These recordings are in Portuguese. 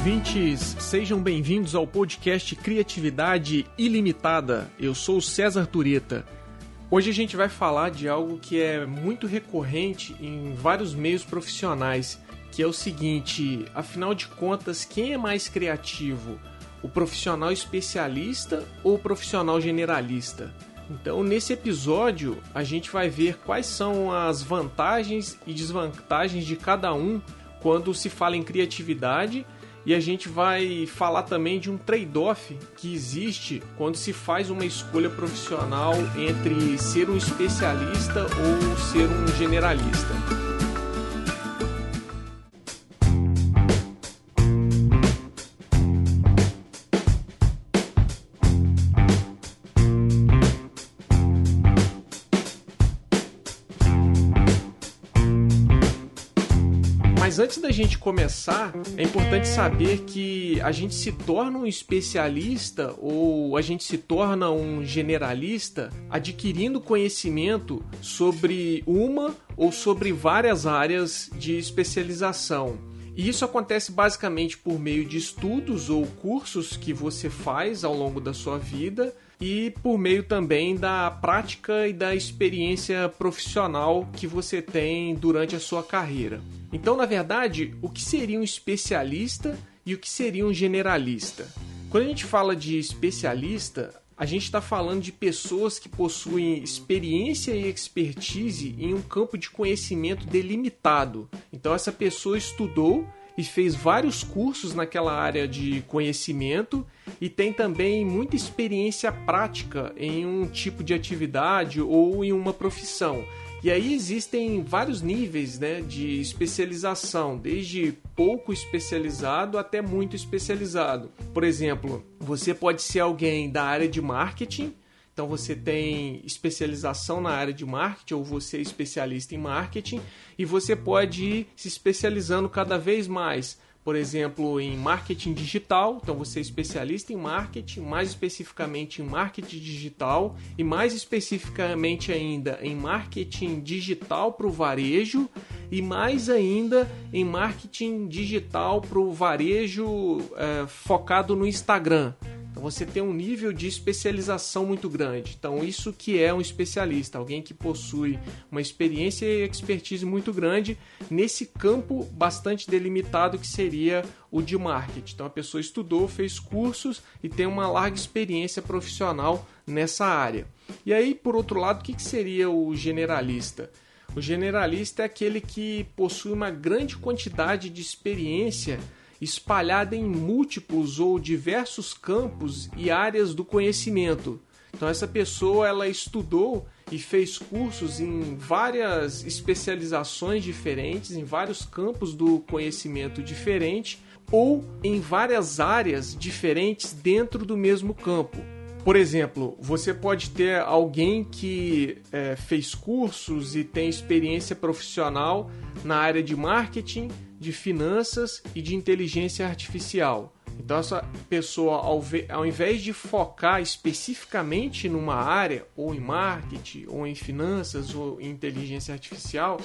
ouvintes, sejam bem-vindos ao podcast Criatividade Ilimitada. Eu sou César Tureta. Hoje a gente vai falar de algo que é muito recorrente em vários meios profissionais, que é o seguinte: afinal de contas, quem é mais criativo? O profissional especialista ou o profissional generalista? Então, nesse episódio, a gente vai ver quais são as vantagens e desvantagens de cada um quando se fala em criatividade e a gente vai falar também de um trade-off que existe quando se faz uma escolha profissional entre ser um especialista ou ser um generalista. Antes da gente começar, é importante saber que a gente se torna um especialista ou a gente se torna um generalista adquirindo conhecimento sobre uma ou sobre várias áreas de especialização. E isso acontece basicamente por meio de estudos ou cursos que você faz ao longo da sua vida e por meio também da prática e da experiência profissional que você tem durante a sua carreira. Então, na verdade, o que seria um especialista e o que seria um generalista? Quando a gente fala de especialista, a gente está falando de pessoas que possuem experiência e expertise em um campo de conhecimento delimitado. Então, essa pessoa estudou e fez vários cursos naquela área de conhecimento e tem também muita experiência prática em um tipo de atividade ou em uma profissão. E aí existem vários níveis né, de especialização, desde pouco especializado até muito especializado. Por exemplo, você pode ser alguém da área de marketing, então você tem especialização na área de marketing ou você é especialista em marketing e você pode ir se especializando cada vez mais por exemplo, em marketing digital. Então, você é especialista em marketing, mais especificamente em marketing digital e mais especificamente ainda em marketing digital para o varejo e mais ainda em marketing digital para o varejo é, focado no Instagram. Então você tem um nível de especialização muito grande. Então isso que é um especialista, alguém que possui uma experiência e expertise muito grande nesse campo bastante delimitado que seria o de marketing. Então a pessoa estudou, fez cursos e tem uma larga experiência profissional nessa área. E aí, por outro lado, o que seria o generalista? O generalista é aquele que possui uma grande quantidade de experiência espalhada em múltiplos ou diversos campos e áreas do conhecimento. Então essa pessoa ela estudou e fez cursos em várias especializações diferentes, em vários campos do conhecimento diferente ou em várias áreas diferentes dentro do mesmo campo. Por exemplo, você pode ter alguém que é, fez cursos e tem experiência profissional na área de marketing, de finanças e de inteligência artificial. Então, essa pessoa, ao, ao invés de focar especificamente numa área, ou em marketing, ou em finanças, ou em inteligência artificial,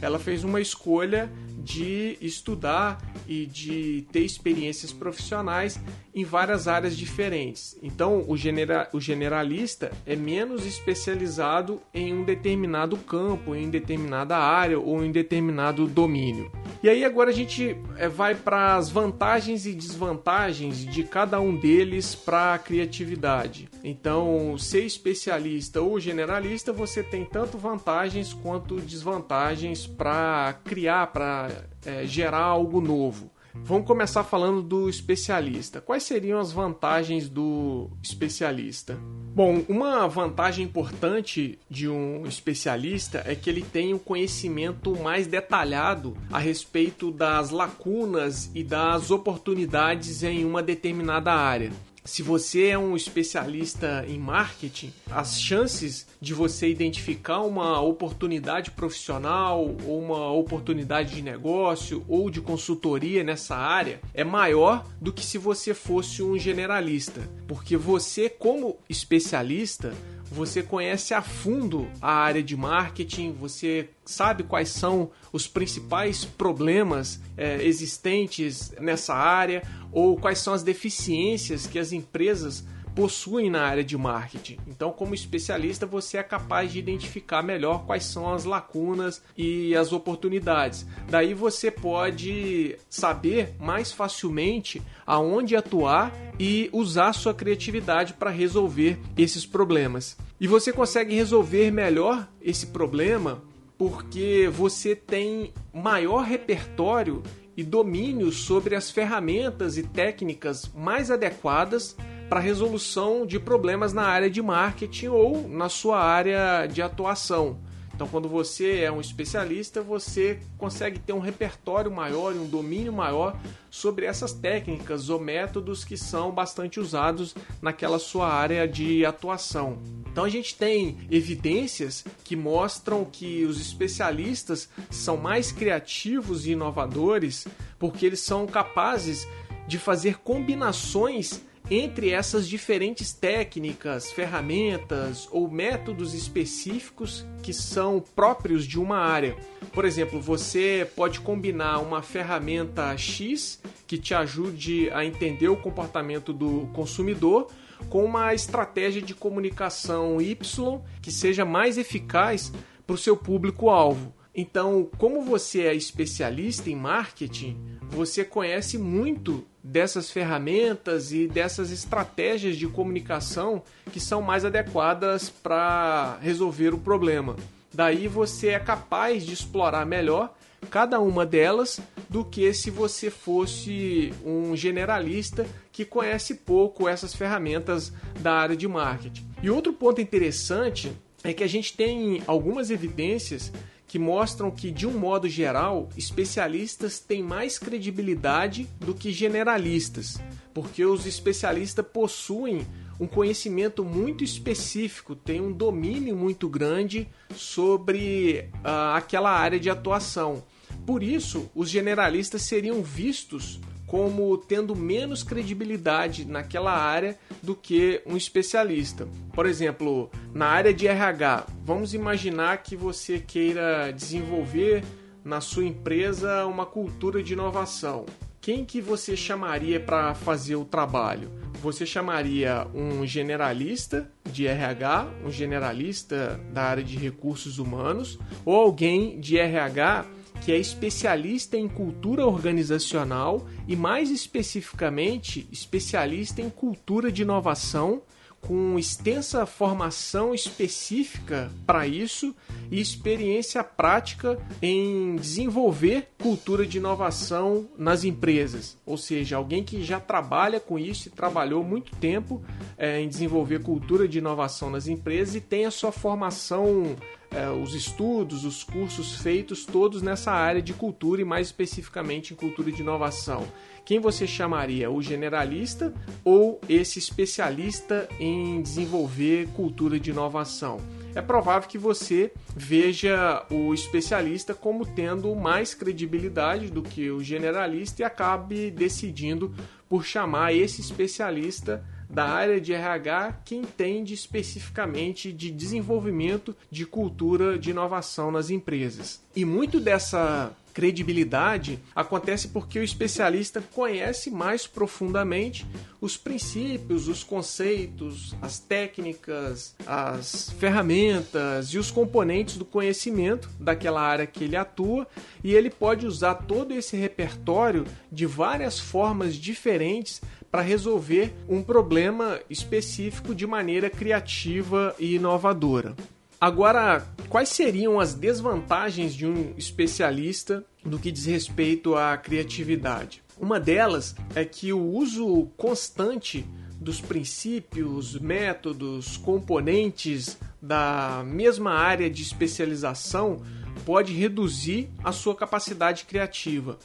ela fez uma escolha de estudar e de ter experiências profissionais em várias áreas diferentes. Então, o, genera o generalista é menos especializado em um determinado campo, em determinada área ou em determinado domínio. E aí, agora a gente é, vai para as vantagens e desvantagens de cada um deles para a criatividade. Então, ser especialista ou generalista, você tem tanto vantagens quanto desvantagens para criar, para é, gerar algo novo. Vamos começar falando do especialista. Quais seriam as vantagens do especialista? Bom, uma vantagem importante de um especialista é que ele tem um conhecimento mais detalhado a respeito das lacunas e das oportunidades em uma determinada área se você é um especialista em marketing, as chances de você identificar uma oportunidade profissional ou uma oportunidade de negócio ou de consultoria nessa área é maior do que se você fosse um generalista, porque você como especialista você conhece a fundo a área de marketing, você sabe quais são os principais problemas é, existentes nessa área ou quais são as deficiências que as empresas possuem na área de marketing. Então, como especialista, você é capaz de identificar melhor quais são as lacunas e as oportunidades. Daí você pode saber mais facilmente aonde atuar e usar sua criatividade para resolver esses problemas. E você consegue resolver melhor esse problema porque você tem maior repertório e domínio sobre as ferramentas e técnicas mais adequadas para resolução de problemas na área de marketing ou na sua área de atuação. Então, quando você é um especialista, você consegue ter um repertório maior e um domínio maior sobre essas técnicas ou métodos que são bastante usados naquela sua área de atuação. Então, a gente tem evidências que mostram que os especialistas são mais criativos e inovadores porque eles são capazes de fazer combinações entre essas diferentes técnicas, ferramentas ou métodos específicos que são próprios de uma área. Por exemplo, você pode combinar uma ferramenta X que te ajude a entender o comportamento do consumidor com uma estratégia de comunicação Y que seja mais eficaz para o seu público-alvo. Então, como você é especialista em marketing, você conhece muito dessas ferramentas e dessas estratégias de comunicação que são mais adequadas para resolver o problema. Daí você é capaz de explorar melhor cada uma delas do que se você fosse um generalista que conhece pouco essas ferramentas da área de marketing. E outro ponto interessante é que a gente tem algumas evidências que mostram que, de um modo geral, especialistas têm mais credibilidade do que generalistas, porque os especialistas possuem um conhecimento muito específico, têm um domínio muito grande sobre uh, aquela área de atuação. Por isso, os generalistas seriam vistos como tendo menos credibilidade naquela área do que um especialista. Por exemplo, na área de RH, vamos imaginar que você queira desenvolver na sua empresa uma cultura de inovação. Quem que você chamaria para fazer o trabalho? Você chamaria um generalista de RH, um generalista da área de recursos humanos ou alguém de RH que é especialista em cultura organizacional e, mais especificamente, especialista em cultura de inovação, com extensa formação específica para isso e experiência prática em desenvolver cultura de inovação nas empresas. Ou seja, alguém que já trabalha com isso e trabalhou muito tempo é, em desenvolver cultura de inovação nas empresas e tem a sua formação é, os estudos, os cursos feitos todos nessa área de cultura e mais especificamente em cultura de inovação. Quem você chamaria? O generalista ou esse especialista em desenvolver cultura de inovação? É provável que você veja o especialista como tendo mais credibilidade do que o generalista e acabe decidindo por chamar esse especialista da área de RH que entende especificamente de desenvolvimento de cultura de inovação nas empresas. E muito dessa credibilidade acontece porque o especialista conhece mais profundamente os princípios, os conceitos, as técnicas, as ferramentas e os componentes do conhecimento daquela área que ele atua e ele pode usar todo esse repertório de várias formas diferentes para resolver um problema específico de maneira criativa e inovadora. Agora, quais seriam as desvantagens de um especialista no que diz respeito à criatividade? Uma delas é que o uso constante dos princípios, métodos, componentes da mesma área de especialização pode reduzir a sua capacidade criativa.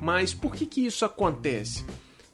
Mas por que, que isso acontece?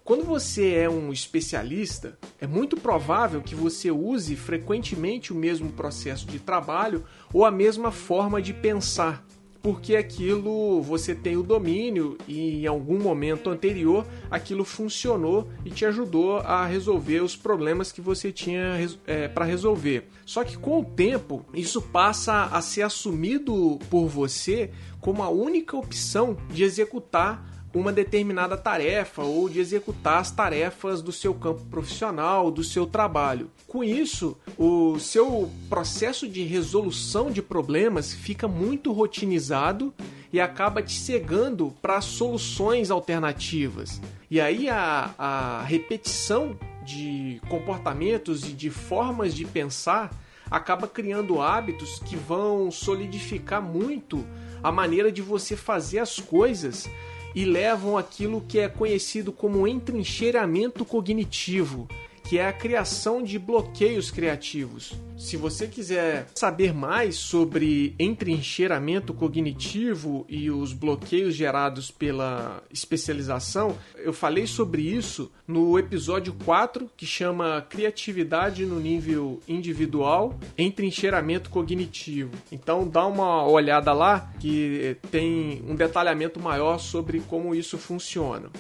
Quando você é um especialista, é muito provável que você use frequentemente o mesmo processo de trabalho ou a mesma forma de pensar. porque aquilo você tem o domínio e em algum momento anterior aquilo funcionou e te ajudou a resolver os problemas que você tinha é, para resolver. Só que com o tempo isso passa a ser assumido por você como a única opção de executar uma determinada tarefa ou de executar as tarefas do seu campo profissional, do seu trabalho. Com isso, o seu processo de resolução de problemas fica muito rotinizado e acaba te cegando para soluções alternativas. E aí a, a repetição de comportamentos e de formas de pensar acaba criando hábitos que vão solidificar muito a maneira de você fazer as coisas e levam aquilo que é conhecido como entrincheiramento cognitivo, que é a criação de bloqueios criativos. Se você quiser saber mais sobre entrincheiramento cognitivo e os bloqueios gerados pela especialização, eu falei sobre isso no episódio 4, que chama Criatividade no nível individual, entrincheiramento cognitivo. Então dá uma olhada lá que tem um detalhamento maior sobre como isso funciona.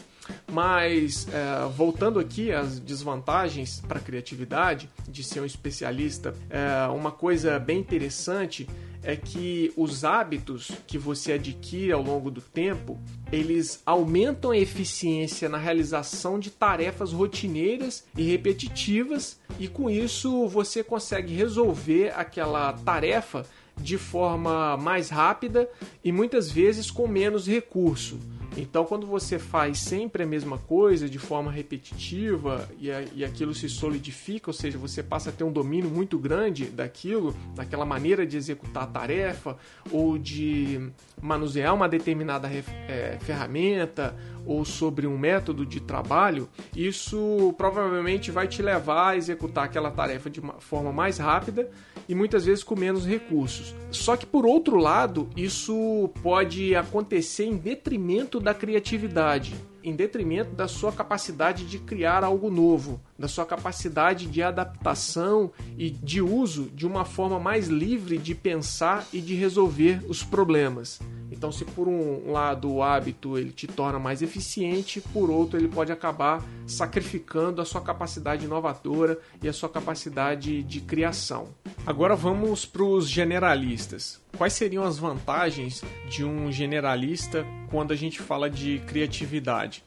Mas, é, voltando aqui às desvantagens para a criatividade de ser um especialista, é, uma coisa bem interessante é que os hábitos que você adquire ao longo do tempo, eles aumentam a eficiência na realização de tarefas rotineiras e repetitivas, e com isso você consegue resolver aquela tarefa de forma mais rápida e muitas vezes com menos recurso. Então, quando você faz sempre a mesma coisa de forma repetitiva e, a, e aquilo se solidifica, ou seja, você passa a ter um domínio muito grande daquilo, daquela maneira de executar a tarefa ou de manusear uma determinada é, ferramenta ou sobre um método de trabalho, isso provavelmente vai te levar a executar aquela tarefa de uma forma mais rápida e muitas vezes com menos recursos. Só que por outro lado, isso pode acontecer em detrimento da criatividade em detrimento da sua capacidade de criar algo novo, da sua capacidade de adaptação e de uso de uma forma mais livre de pensar e de resolver os problemas. Então, se por um lado o hábito ele te torna mais eficiente, por outro ele pode acabar sacrificando a sua capacidade inovadora e a sua capacidade de criação. Agora vamos para os generalistas. Quais seriam as vantagens de um generalista quando a gente fala de criatividade?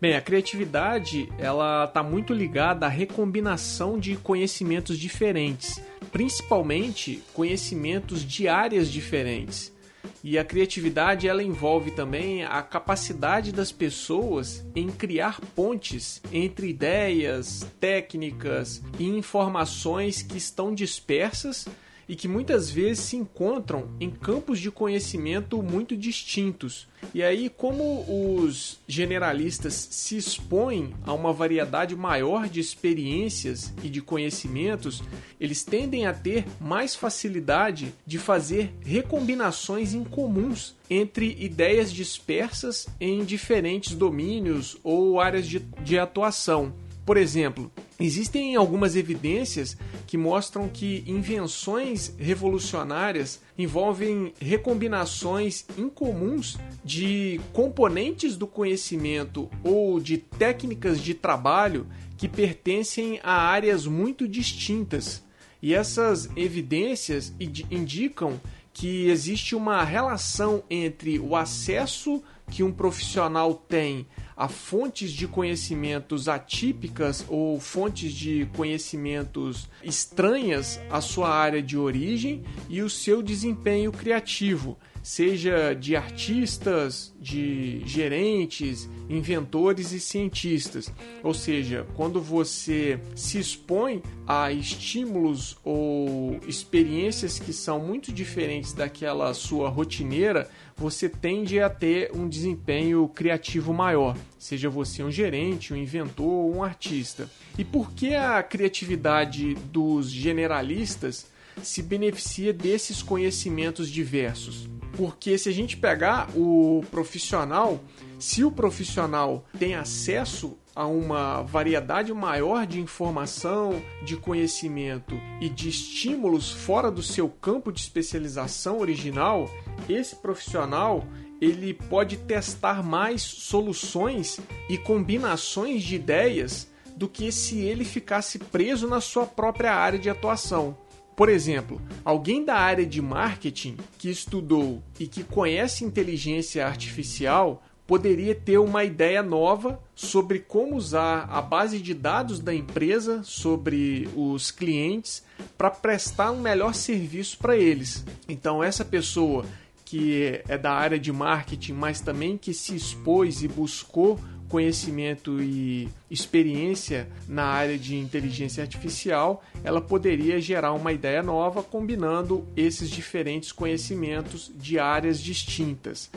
Bem, a criatividade ela está muito ligada à recombinação de conhecimentos diferentes, principalmente conhecimentos de áreas diferentes. E a criatividade ela envolve também a capacidade das pessoas em criar pontes entre ideias, técnicas e informações que estão dispersas e que muitas vezes se encontram em campos de conhecimento muito distintos. E aí, como os generalistas se expõem a uma variedade maior de experiências e de conhecimentos, eles tendem a ter mais facilidade de fazer recombinações incomuns entre ideias dispersas em diferentes domínios ou áreas de, de atuação. Por exemplo, existem algumas evidências que mostram que invenções revolucionárias envolvem recombinações incomuns de componentes do conhecimento ou de técnicas de trabalho que pertencem a áreas muito distintas. E essas evidências indicam que existe uma relação entre o acesso que um profissional tem a fontes de conhecimentos atípicas ou fontes de conhecimentos estranhas à sua área de origem e o seu desempenho criativo, seja de artistas, de gerentes, inventores e cientistas. Ou seja, quando você se expõe a estímulos ou experiências que são muito diferentes daquela sua rotineira, você tende a ter um desempenho criativo maior, seja você um gerente, um inventor ou um artista. E por que a criatividade dos generalistas se beneficia desses conhecimentos diversos? Porque se a gente pegar o profissional Se o profissional tem acesso a uma variedade maior de informação, de conhecimento e de estímulos fora do seu campo de especialização original, esse profissional ele pode testar mais soluções e combinações de ideias do que se ele ficasse preso na sua própria área de atuação. Por exemplo, alguém da área de marketing que estudou e que conhece inteligência artificial poderia ter uma ideia nova sobre como usar a base de dados da empresa sobre os clientes para prestar um melhor serviço para eles. Então, essa pessoa que é da área de marketing, mas também que se expôs e buscou conhecimento e experiência na área de inteligência artificial, ela poderia gerar uma ideia nova combinando esses diferentes conhecimentos de áreas distintas.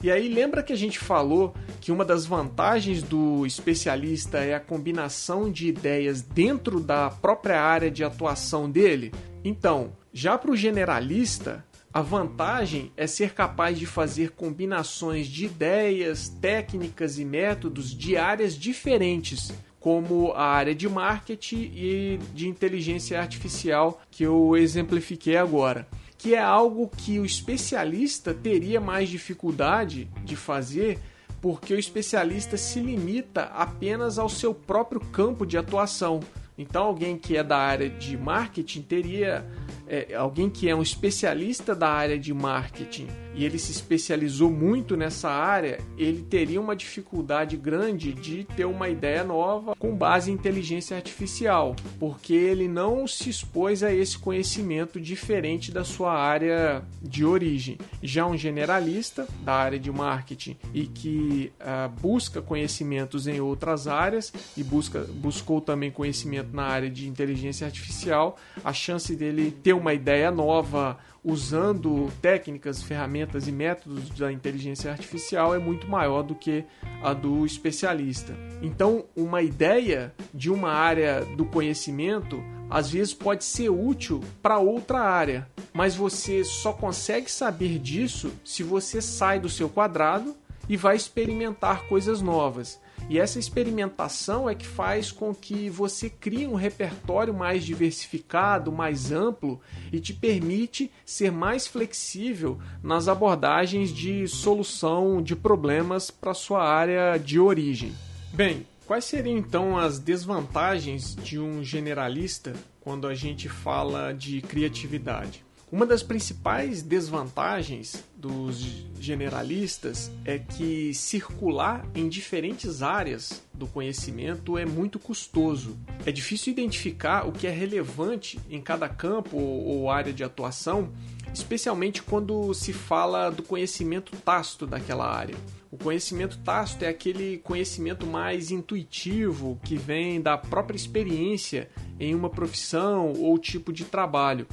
E aí lembra que a gente falou que uma das vantagens do especialista é a combinação de ideias dentro da própria área de atuação dele? Então, já para o generalista, a vantagem é ser capaz de fazer combinações de ideias, técnicas e métodos de áreas diferentes, como a área de marketing e de inteligência artificial que eu exemplifiquei agora que é algo que o especialista teria mais dificuldade de fazer, porque o especialista se limita apenas ao seu próprio campo de atuação. Então, alguém que é da área de marketing teria é, alguém que é um especialista da área de marketing e ele se especializou muito nessa área, ele teria uma dificuldade grande de ter uma ideia nova com base em inteligência artificial, porque ele não se expôs a esse conhecimento diferente da sua área de origem. Já um generalista da área de marketing e que uh, busca conhecimentos em outras áreas e busca, buscou também conhecimento na área de inteligência artificial, a chance dele ter uma ideia nova usando técnicas, ferramentas e métodos da inteligência artificial é muito maior do que a do especialista. Então, uma ideia de uma área do conhecimento às vezes pode ser útil para outra área, mas você só consegue saber disso se você sai do seu quadrado e vai experimentar coisas novas. E essa experimentação é que faz com que você crie um repertório mais diversificado, mais amplo e te permite ser mais flexível nas abordagens de solução de problemas para sua área de origem. Bem, quais seriam então as desvantagens de um generalista quando a gente fala de criatividade? Uma das principais desvantagens dos generalistas é que circular em diferentes áreas do conhecimento é muito custoso. É difícil identificar o que é relevante em cada campo ou área de atuação, especialmente quando se fala do conhecimento tácito daquela área. O conhecimento tácito é aquele conhecimento mais intuitivo que vem da própria experiência em uma profissão ou tipo de trabalho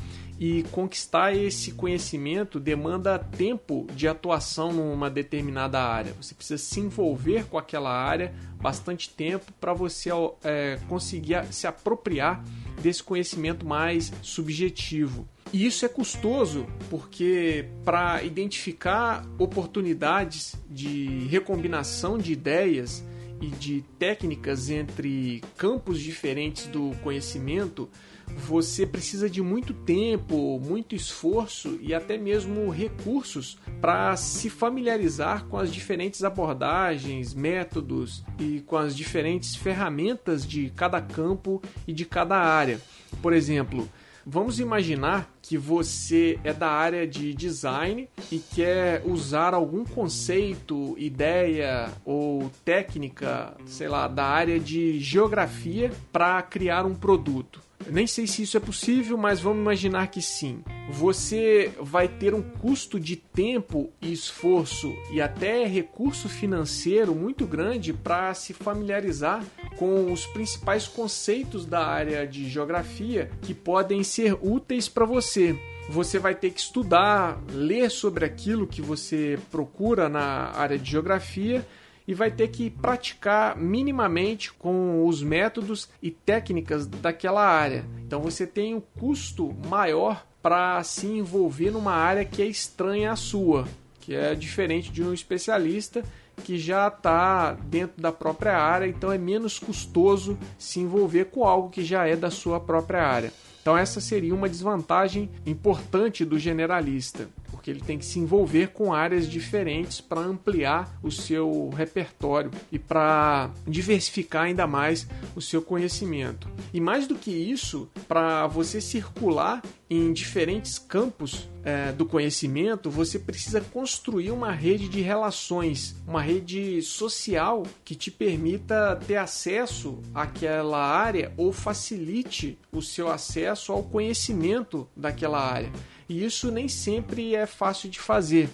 e conquistar esse conhecimento demanda tempo de atuação numa determinada área. Você precisa se envolver com aquela área bastante tempo para você é, conseguir se apropriar desse conhecimento mais subjetivo. E isso é custoso porque para identificar oportunidades de recombinação de ideias e de técnicas entre campos diferentes do conhecimento, você precisa de muito tempo, muito esforço e até mesmo recursos para se familiarizar com as diferentes abordagens, métodos e com as diferentes ferramentas de cada campo e de cada área. Por exemplo, Vamos imaginar que você é da área de design e quer usar algum conceito, ideia ou técnica, sei lá, da área de geografia para criar um produto. Nem sei se isso é possível, mas vamos imaginar que sim. Você vai ter um custo de tempo e esforço e até recurso financeiro muito grande para se familiarizar com os principais conceitos da área de geografia que podem ser úteis para você você vai ter que estudar, ler sobre aquilo que você procura na área de geografia e vai ter que praticar minimamente com os métodos e técnicas daquela área. Então você tem um custo maior para se envolver numa área que é estranha à sua. que é diferente de um especialista que já está dentro da própria área, então é menos custoso se envolver com algo que já é da sua própria área. Então, essa seria uma desvantagem importante do generalista, porque ele tem que se envolver com áreas diferentes para ampliar o seu repertório e para diversificar ainda mais o seu conhecimento. E mais do que isso, para você circular em diferentes campos é, do conhecimento, você precisa construir uma rede de relações, uma rede social que te permita ter acesso àquela área ou facilite o seu acesso ao conhecimento daquela área. E isso nem sempre é fácil de fazer.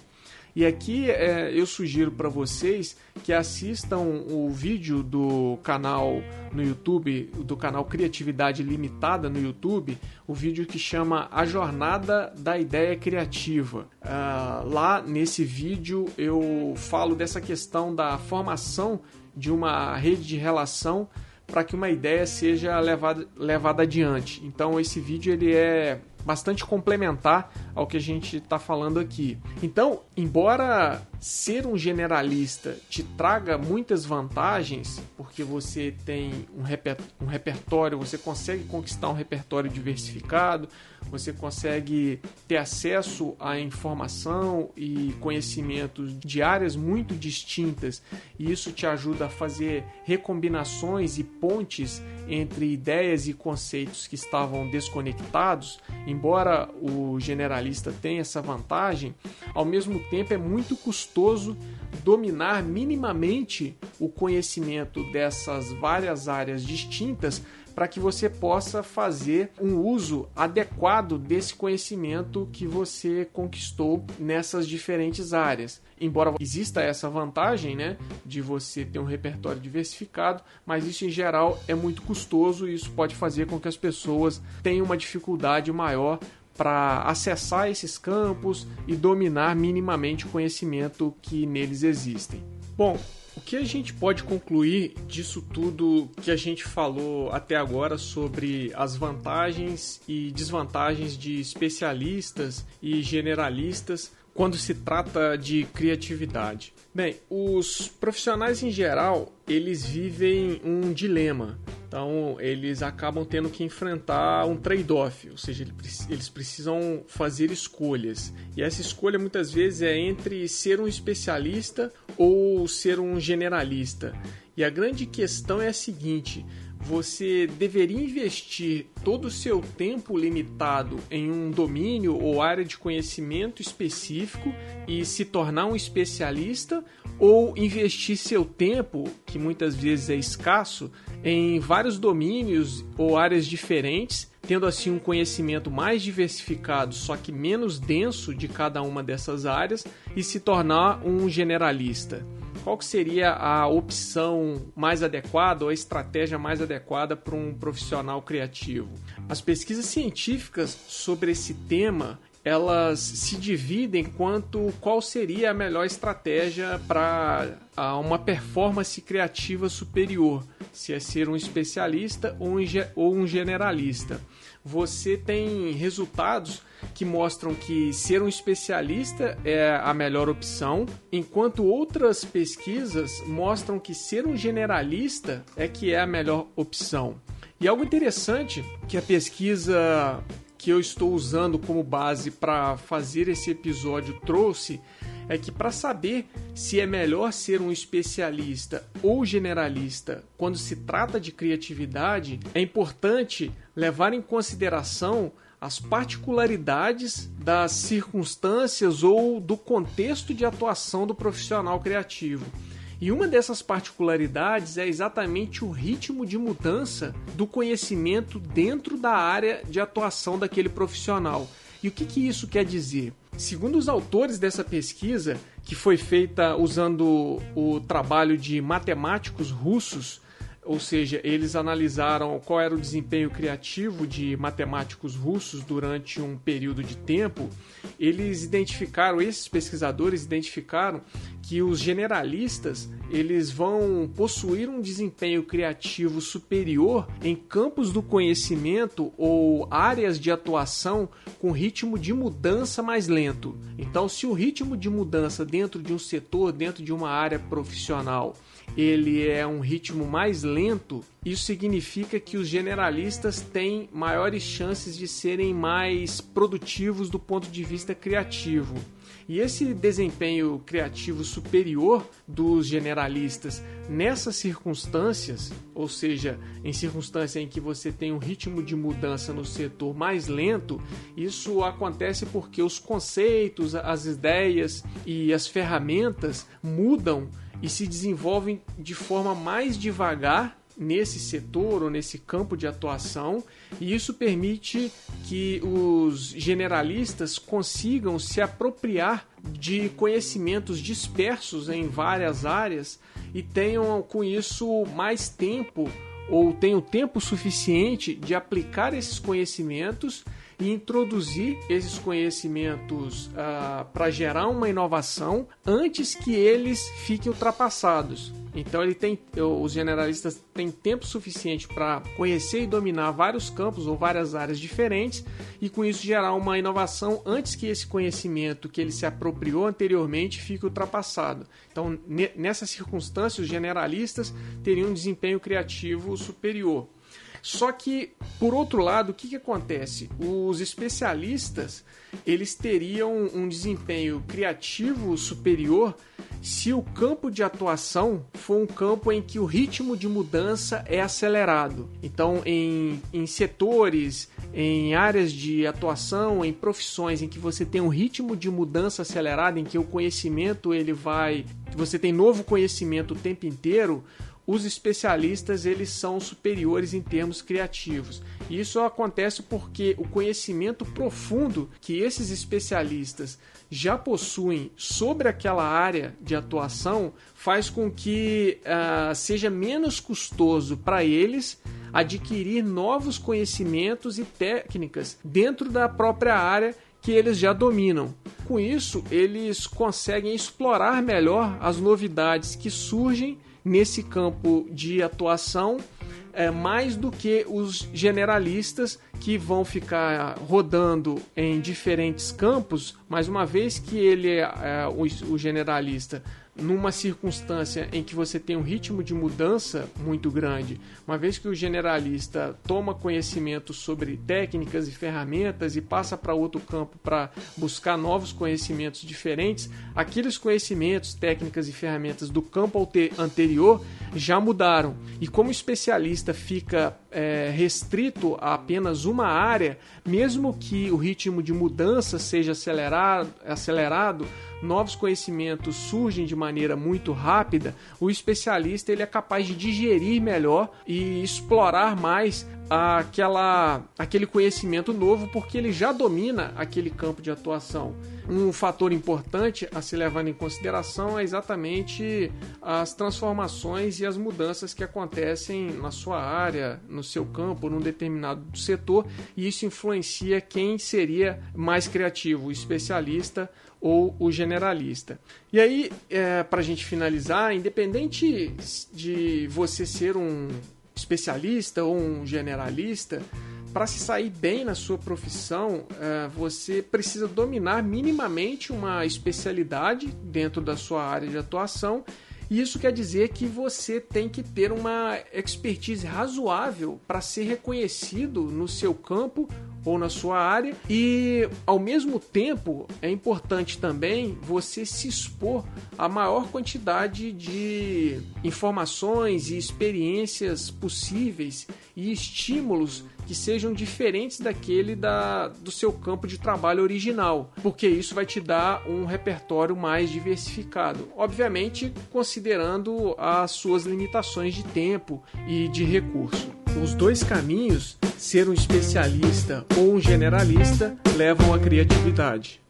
E aqui é, eu sugiro para vocês que assistam o vídeo do canal no YouTube, do canal Criatividade Limitada no YouTube, o vídeo que chama A Jornada da Ideia Criativa. Uh, lá nesse vídeo eu falo dessa questão da formação de uma rede de relação para que uma ideia seja levada, levada adiante. Então esse vídeo ele é bastante complementar ao que a gente está falando aqui. Então, embora ser um generalista te traga muitas vantagens, porque você tem um, reper um repertório, você consegue conquistar um repertório diversificado, você consegue ter acesso à informação e conhecimentos de áreas muito distintas, e isso te ajuda a fazer recombinações e pontes entre ideias e conceitos que estavam desconectados. Embora o generalista tenha essa vantagem, ao mesmo tempo é muito custoso dominar minimamente o conhecimento dessas várias áreas distintas para que você possa fazer um uso adequado desse conhecimento que você conquistou nessas diferentes áreas. Embora exista essa vantagem, né, de você ter um repertório diversificado, mas isso em geral é muito custoso e isso pode fazer com que as pessoas tenham uma dificuldade maior para acessar esses campos e dominar minimamente o conhecimento que neles existem. Bom, o que a gente pode concluir disso tudo que a gente falou até agora sobre as vantagens e desvantagens de especialistas e generalistas quando se trata de criatividade? Bem, os profissionais em geral, eles vivem um dilema. Então, eles acabam tendo que enfrentar um trade-off, ou seja, eles precisam fazer escolhas. E essa escolha muitas vezes é entre ser um especialista ou ser um generalista. E a grande questão é a seguinte: você deveria investir todo o seu tempo limitado em um domínio ou área de conhecimento específico e se tornar um especialista? Ou investir seu tempo, que muitas vezes é escasso, em vários domínios ou áreas diferentes, tendo assim um conhecimento mais diversificado, só que menos denso de cada uma dessas áreas e se tornar um generalista qual que seria a opção mais adequada ou a estratégia mais adequada para um profissional criativo? As pesquisas científicas sobre esse tema elas se dividem quanto qual seria a melhor estratégia para uma performance criativa superior, se é ser um especialista ou um generalista. Você tem resultados que mostram que ser um especialista é a melhor opção, enquanto outras pesquisas mostram que ser um generalista é que é a melhor opção. E algo interessante que a pesquisa que eu estou usando como base para fazer esse episódio trouxe é que para saber se é melhor ser um especialista ou generalista quando se trata de criatividade, é importante levar em consideração as particularidades das circunstâncias ou do contexto de atuação do profissional criativo. E uma dessas particularidades é exatamente o ritmo de mudança do conhecimento dentro da área de atuação daquele profissional. E o que, que isso quer dizer? Segundo os autores dessa pesquisa, que foi feita usando o trabalho de matemáticos russos, ou seja, eles analisaram qual era o desempenho criativo de matemáticos russos durante um período de tempo. Eles identificaram, esses pesquisadores identificaram que os generalistas eles vão possuir um desempenho criativo superior em campos do conhecimento ou áreas de atuação com ritmo de mudança mais lento. Então, se o ritmo de mudança dentro de um setor, dentro de uma área profissional, ele é um ritmo mais lento, isso significa que os generalistas têm maiores chances de serem mais produtivos do ponto de vista criativo. E esse desempenho criativo superior dos generalistas nessas circunstâncias, ou seja, em circunstâncias em que você tem um ritmo de mudança no setor mais lento, isso acontece porque os conceitos, as ideias e as ferramentas mudam e se desenvolvem de forma mais devagar nesse setor ou nesse campo de atuação, e isso permite que os generalistas consigam se apropriar de conhecimentos dispersos em várias áreas e tenham com isso mais tempo ou tenham tempo suficiente de aplicar esses conhecimentos e introduzir esses conhecimentos uh, ah, para gerar uma inovação antes que eles fiquem ultrapassados. Então ele tem, os generalistas têm tempo suficiente para conhecer e dominar vários campos ou várias áreas diferentes e com isso gerar uma inovação antes que esse conhecimento que ele se apropriou anteriormente fique ultrapassado. Então nessa circunstância os generalistas teriam um desempenho criativo superior. Só que, por outro lado, o que, que acontece? Os especialistas eles teriam um desempenho criativo superior se o campo de atuação for um campo em que o ritmo de mudança é acelerado. Então, em, em setores, em áreas de atuação, em profissões em que você tem um ritmo de mudança acelerado, em que o conhecimento ele vai, você tem novo conhecimento o tempo inteiro, os especialistas eles são superiores em termos criativos. E isso acontece porque o conhecimento profundo que esses especialistas já possuem sobre aquela área de atuação faz com que uh, seja menos custoso para eles adquirir novos conhecimentos e técnicas dentro da própria área que eles já dominam. Com isso, eles conseguem explorar melhor as novidades que surgem nesse campo de atuação é, mais do que os generalistas que vão ficar rodando em diferentes campos, mas uma vez que ele é, é o, o generalista numa circunstância em que você tem um ritmo de mudança muito grande, uma vez que o generalista toma conhecimento sobre técnicas e ferramentas e passa para outro campo para buscar novos conhecimentos diferentes, aqueles conhecimentos, técnicas e ferramentas do campo anterior já mudaram. E como especialista fica é, restrito a apenas uma área, mesmo que o ritmo de mudança seja acelerado, acelerado novos conhecimentos surgem de maneira muito rápida, o especialista ele é capaz de digerir melhor e explorar mais aquela, aquele conhecimento novo porque ele já domina aquele campo de atuação. Um fator importante a se levar em consideração é exatamente as transformações e as mudanças que acontecem na sua área, no seu campo, num determinado setor, e isso influencia quem seria mais criativo, o especialista ou o generalista. E aí, é, para a gente finalizar, independente de você ser um especialista ou um generalista, para se sair bem na sua profissão, é, você precisa dominar minimamente uma especialidade dentro da sua área de atuação. E isso quer dizer que você tem que ter uma expertise razoável para ser reconhecido no seu campo ou na sua área e ao mesmo tempo é importante também você se expor à maior quantidade de informações e experiências possíveis e estímulos que sejam diferentes daquele da, do seu campo de trabalho original, porque isso vai te dar um repertório mais diversificado. Obviamente, considerando as suas limitações de tempo e de recurso. Os dois caminhos, ser um especialista ou um generalista, levam à criatividade.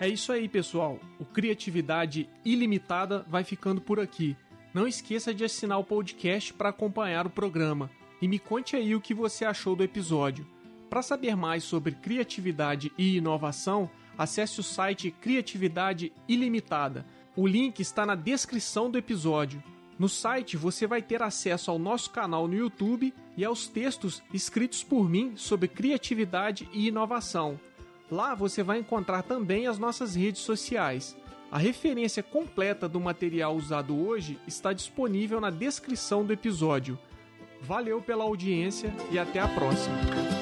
É isso aí, pessoal. O Criatividade Ilimitada vai ficando por aqui. Não esqueça de assinar o podcast para acompanhar o programa. e me conte aí o que você achou do episódio. Para saber mais sobre criatividade e inovação, acesse o site Criatividade Ilimitada. O link está na descrição do episódio. No site você vai ter acesso ao nosso canal no YouTube e aos textos escritos por mim sobre criatividade e inovação. Lá você vai encontrar também as nossas redes sociais. A referência completa do material usado hoje está disponível na descrição do episódio. Valeu pela audiência e até a próxima.